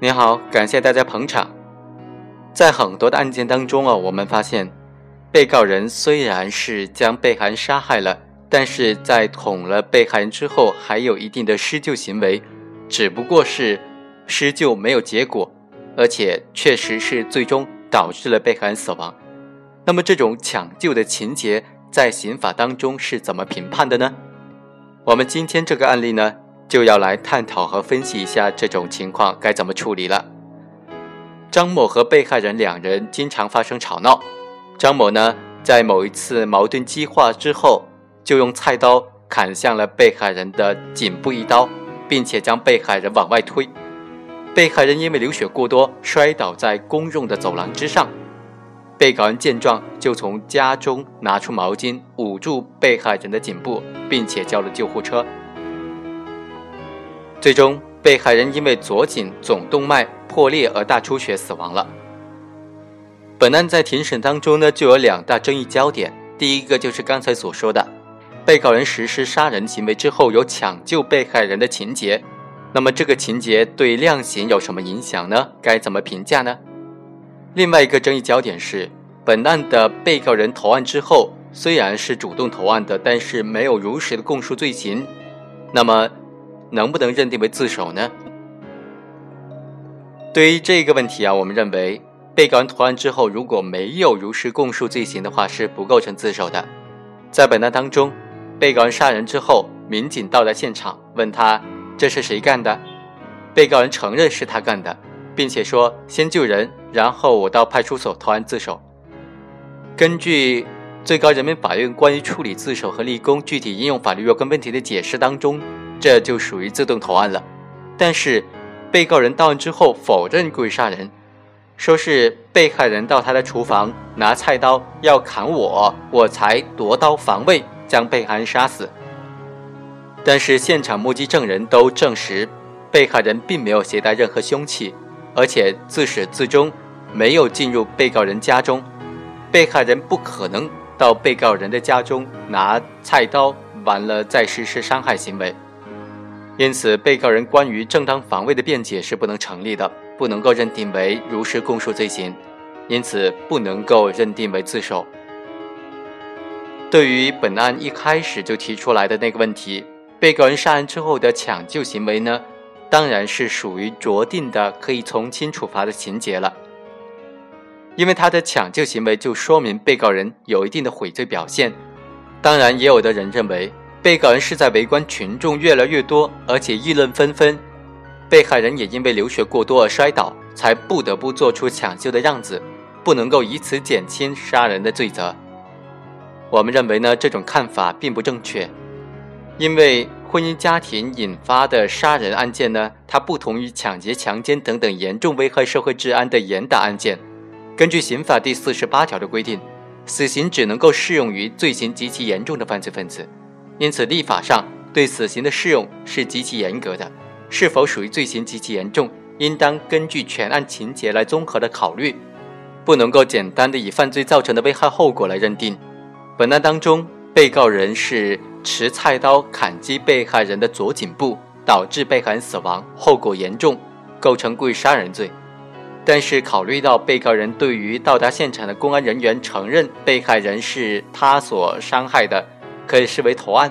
你好，感谢大家捧场。在很多的案件当中啊，我们发现，被告人虽然是将被害人杀害了，但是在捅了被害人之后，还有一定的施救行为，只不过是施救没有结果，而且确实是最终导致了被害人死亡。那么这种抢救的情节，在刑法当中是怎么评判的呢？我们今天这个案例呢？就要来探讨和分析一下这种情况该怎么处理了。张某和被害人两人经常发生吵闹，张某呢在某一次矛盾激化之后，就用菜刀砍向了被害人的颈部一刀，并且将被害人往外推。被害人因为流血过多，摔倒在公用的走廊之上。被告人见状，就从家中拿出毛巾捂住被害人的颈部，并且叫了救护车。最终，被害人因为左颈总动脉破裂而大出血死亡了。本案在庭审当中呢，就有两大争议焦点。第一个就是刚才所说的，被告人实施杀人行为之后有抢救被害人的情节，那么这个情节对量刑有什么影响呢？该怎么评价呢？另外一个争议焦点是，本案的被告人投案之后，虽然是主动投案的，但是没有如实的供述罪行，那么。能不能认定为自首呢？对于这个问题啊，我们认为被告人投案之后如果没有如实供述罪行的话，是不构成自首的。在本案当中，被告人杀人之后，民警到达现场，问他这是谁干的？被告人承认是他干的，并且说先救人，然后我到派出所投案自首。根据最高人民法院关于处理自首和立功具体应用法律若干问题的解释当中。这就属于自动投案了，但是被告人到案之后否认故意杀人，说是被害人到他的厨房拿菜刀要砍我，我才夺刀防卫将被害人杀死。但是现场目击证人都证实，被害人并没有携带任何凶器，而且自始至终没有进入被告人家中，被害人不可能到被告人的家中拿菜刀完了再实施伤害行为。因此，被告人关于正当防卫的辩解是不能成立的，不能够认定为如实供述罪行，因此不能够认定为自首。对于本案一开始就提出来的那个问题，被告人杀人之后的抢救行为呢，当然是属于酌定的可以从轻处罚的情节了，因为他的抢救行为就说明被告人有一定的悔罪表现。当然，也有的人认为。被告人是在围观群众越来越多，而且议论纷纷，被害人也因为流血过多而摔倒，才不得不做出抢救的样子，不能够以此减轻杀人的罪责。我们认为呢，这种看法并不正确，因为婚姻家庭引发的杀人案件呢，它不同于抢劫、强奸等等严重危害社会治安的严打案件。根据刑法第四十八条的规定，死刑只能够适用于罪行极其严重的犯罪分子。因此，立法上对死刑的适用是极其严格的，是否属于罪行极其严重，应当根据全案情节来综合的考虑，不能够简单的以犯罪造成的危害后果来认定。本案当中，被告人是持菜刀砍击被害人的左颈部，导致被害人死亡，后果严重，构成故意杀人罪。但是，考虑到被告人对于到达现场的公安人员承认被害人是他所伤害的。可以视为投案，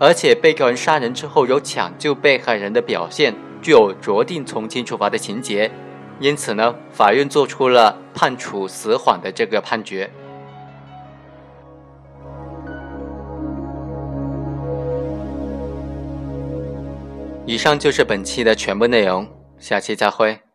而且被告人杀人之后有抢救被害人的表现，具有酌定从轻处罚的情节，因此呢，法院作出了判处死缓的这个判决。以上就是本期的全部内容，下期再会。